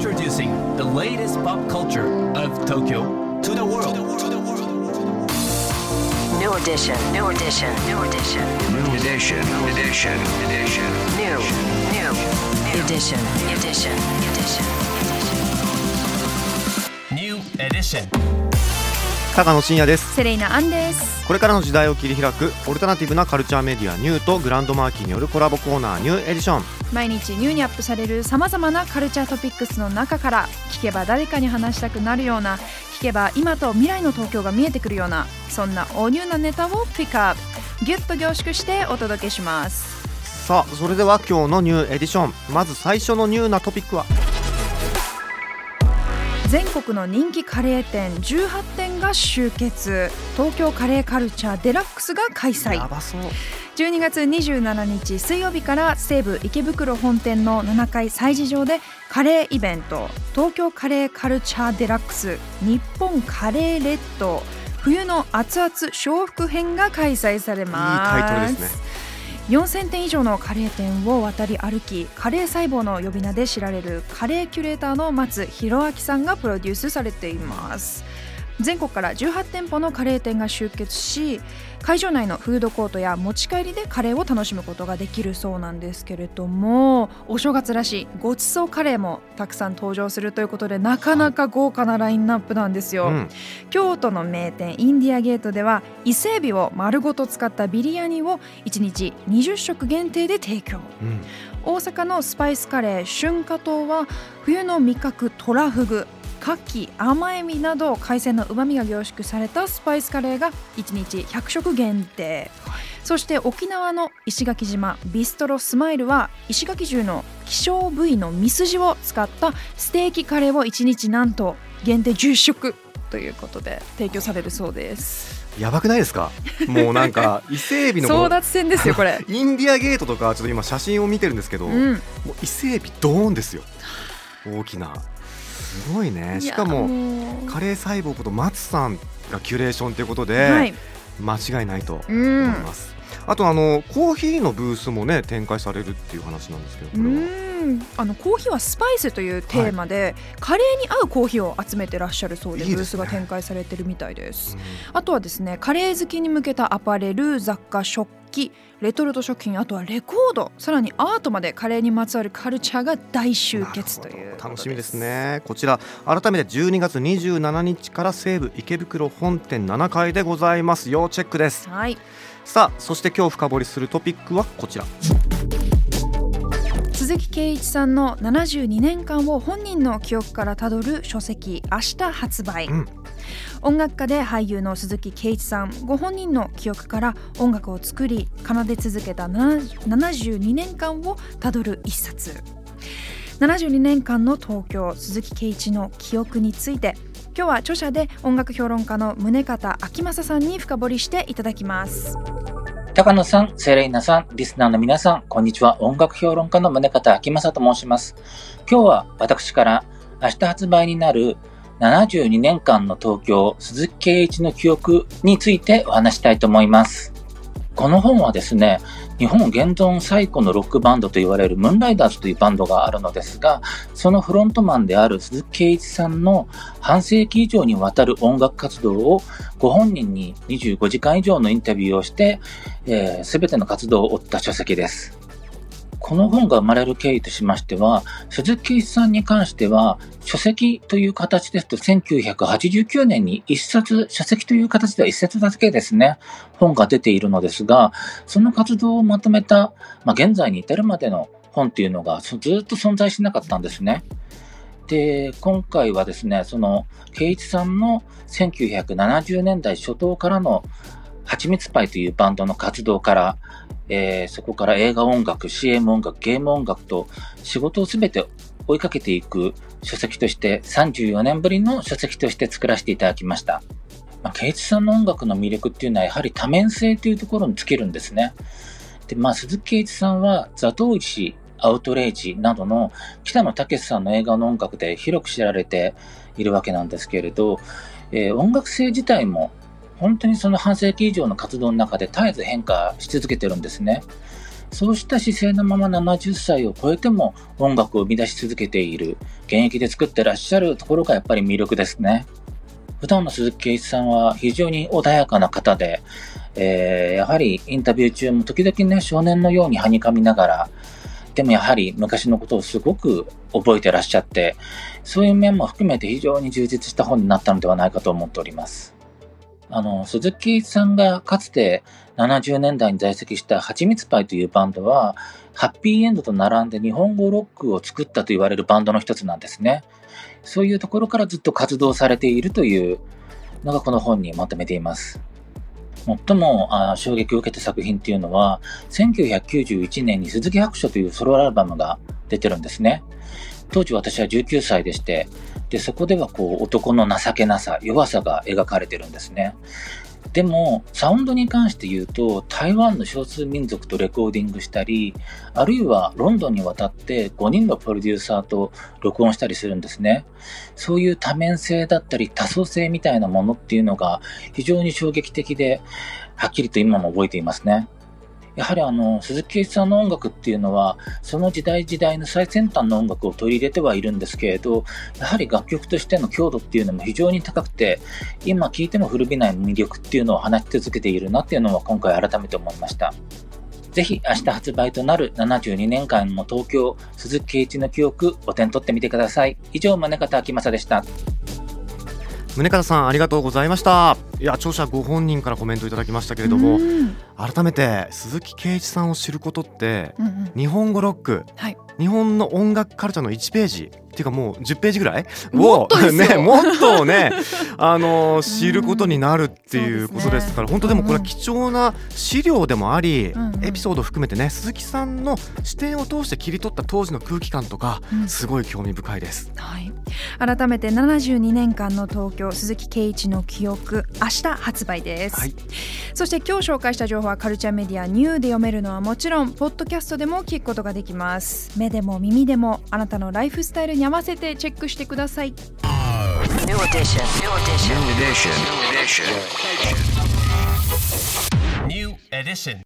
Introducing the latest pop culture of Tokyo to the world. New edition. New edition. New edition. New edition. Edition. Edition. New. New. Edition. Edition. Edition. New edition. 高野真也ですセレイナアンですこれからの時代を切り開くオルタナティブなカルチャーメディアニューとグランドマーキーによるコラボコーナーニューエディション毎日ニューにアップされるさまざまなカルチャートピックスの中から聞けば誰かに話したくなるような聞けば今と未来の東京が見えてくるようなそんな大ニューなネタをピックアップ。ギュッと凝縮してお届けします。さあそれでは今日のニューエディション。まず最初のニューなトピックは。全国の人気カレー店18店が集結。東京カレーカルチャーデラックスが開催。やばそう12月27日水曜日から西武池袋本店の7階催事場でカレーイベント。東京カレーカルチャーデラックス日本カレーレッド。冬の熱々笑福編が開催されいいますタイトルですね。4000店以上のカレー店を渡り歩きカレー細胞の呼び名で知られるカレーキュレーターの松弘明さんがプロデュースされています全国から18店舗のカレー店が集結し会場内のフードコートや持ち帰りでカレーを楽しむことができるそうなんですけれどもお正月らしいごちそうカレーもたくさん登場するということでなかなか豪華なラインナップなんですよ、うん。京都の名店インディアゲートでは伊勢エビを丸ごと使ったビリヤニを1日20食限定で提供。うん。大阪のスパイスカレー春夏島は冬の味覚トラフグ牡蠣甘エビなど海鮮のうまみが凝縮されたスパイスカレーが1日100食限定、そして沖縄の石垣島ビストロスマイルは石垣牛の希少部位のミスジを使ったステーキカレーを1日なんと限定10食ということで提供されるそうです。やばくないですか？もうなんか 伊勢エビの争奪戦ですよこれ。インディアゲートとかちょっと今写真を見てるんですけど、もうん。う伊勢エビドーンですよ。大きなすごいね。しかもカレー細胞こと松さんがキュレーションということで、はい。間違いないとう思いんます、あとあのコーヒーのブースもね展開されるっていう話なんですけどこうれは。ん。あのコーヒーはスパイスというテーマで、カレーに合うコーヒーを集めてらっしゃるそうでいね。ブースが展開されてるみたいです。うん。あとはですねカレー好きに向けたアパレル雑貨食器レトルト食品あとはレコードさらにアートまでカレーにまつわるカルチャーが大集結という。楽しみですね。こちら改めて12月27日から西武池袋本店7階でございます。要チェックです。はい。さあそして今日深掘りするトピックはこちら。鈴木圭一さんの72年間を本人の記憶からたどる書籍明日発売、うん音楽家で俳優の鈴木圭一さんご本人の記憶から音楽を作り奏で続けた72年間をたどる一冊72年間の東京鈴木圭一の記憶について今日は著者で音楽評論家の宗像明正さんに深掘りしていただきます高野さん、セレイナさん、リスナーの皆さん、こんにちは。音楽評論家の宗像明正と申します。今日は私から明日発売になる72年間の東京鈴木圭一の記憶についてお話したいと思います。この本はですね、日本現存最古のロックバンドと言われるムーンライダーズというバンドがあるのですが、そのフロントマンである鈴木圭一さんの半世紀以上にわたる音楽活動をご本人に25時間以上のインタビューをして、す、えー、べ、ての活動を追った書籍です。この本が生まれる経緯としましては、鈴木圭一さんに関しては、書籍という形ですと、1989年に一冊、書籍という形では一冊だけですね、本が出ているのですが、その活動をまとめた、まあ、現在に至るまでの本っていうのがずっと存在しなかったんですね。で、今回はですね、その、圭一さんの1970年代初頭からの、はちみつパイというバンドの活動から、えー、そこから映画音楽、CM 音楽、ゲーム音楽と仕事をすべて追いかけていく書籍として34年ぶりの書籍として作らせていただきました。まあ、ケイチさんの音楽の魅力っていうのはやはり多面性というところに尽きるんですね。で、まあ、鈴木圭一さんはザトウイチ、アウトレイジなどの北野武さんの映画の音楽で広く知られているわけなんですけれど、えー、音楽性自体も本当にその半世紀以上の活動の中で絶えず変化し続けてるんですね。そうした姿勢のまま70歳を超えても音楽を生み出し続けている、現役で作ってらっしゃるところがやっぱり魅力ですね。普段の鈴木圭一さんは非常に穏やかな方で、えー、やはりインタビュー中も時々ね、少年のようにはにかみながら、でもやはり昔のことをすごく覚えてらっしゃって、そういう面も含めて非常に充実した本になったのではないかと思っております。あの、鈴木さんがかつて70年代に在籍したはちみつパイというバンドは、ハッピーエンドと並んで日本語ロックを作ったと言われるバンドの一つなんですね。そういうところからずっと活動されているというのがこの本にまとめています。最もあ衝撃を受けた作品っていうのは、1991年に鈴木白書というソロアルバムが出てるんですね。当時私は19歳でして、で、そこではこう男の情けなさ、弱さが描かれてるんですね。でも、サウンドに関して言うと、台湾の少数民族とレコーディングしたり、あるいはロンドンに渡って5人のプロデューサーと録音したりするんですね。そういう多面性だったり多層性みたいなものっていうのが非常に衝撃的で、はっきりと今も覚えていますね。やはりあの、鈴木圭一さんの音楽っていうのは、その時代時代の最先端の音楽を取り入れてはいるんですけれど、やはり楽曲としての強度っていうのも非常に高くて、今聴いても古びない魅力っていうのを話し続けているなっていうのは今回改めて思いました。ぜひ明日発売となる72年間の東京鈴木圭一の記憶お手に取ってみてください。以上、宗方明正でした。宗方さんありがとうございました。いや著者ご本人からコメントいただきましたけれども改めて鈴木圭一さんを知ることって、うんうん、日本語ロック、はい、日本の音楽カルチャーの1ページっていうかもう10ページぐらい？をねもっとねあの知ることになるっていうことですから、ね、本当でもこれは貴重な資料でもあり、うん。うん、エピソードを含めてね鈴木さんの視点を通して切り取った当時の空気感とか、うん、すごい興味深いです。はい、改めて72年間の東京鈴木圭一の記憶明日発売です、はい、そして今日紹介した情報はカルチャーメディアニューで読めるのはもちろんポッドキャストでも聞くことができます。目でも耳でもあなたのライフスタイルに合わせてチェックしてください New edition.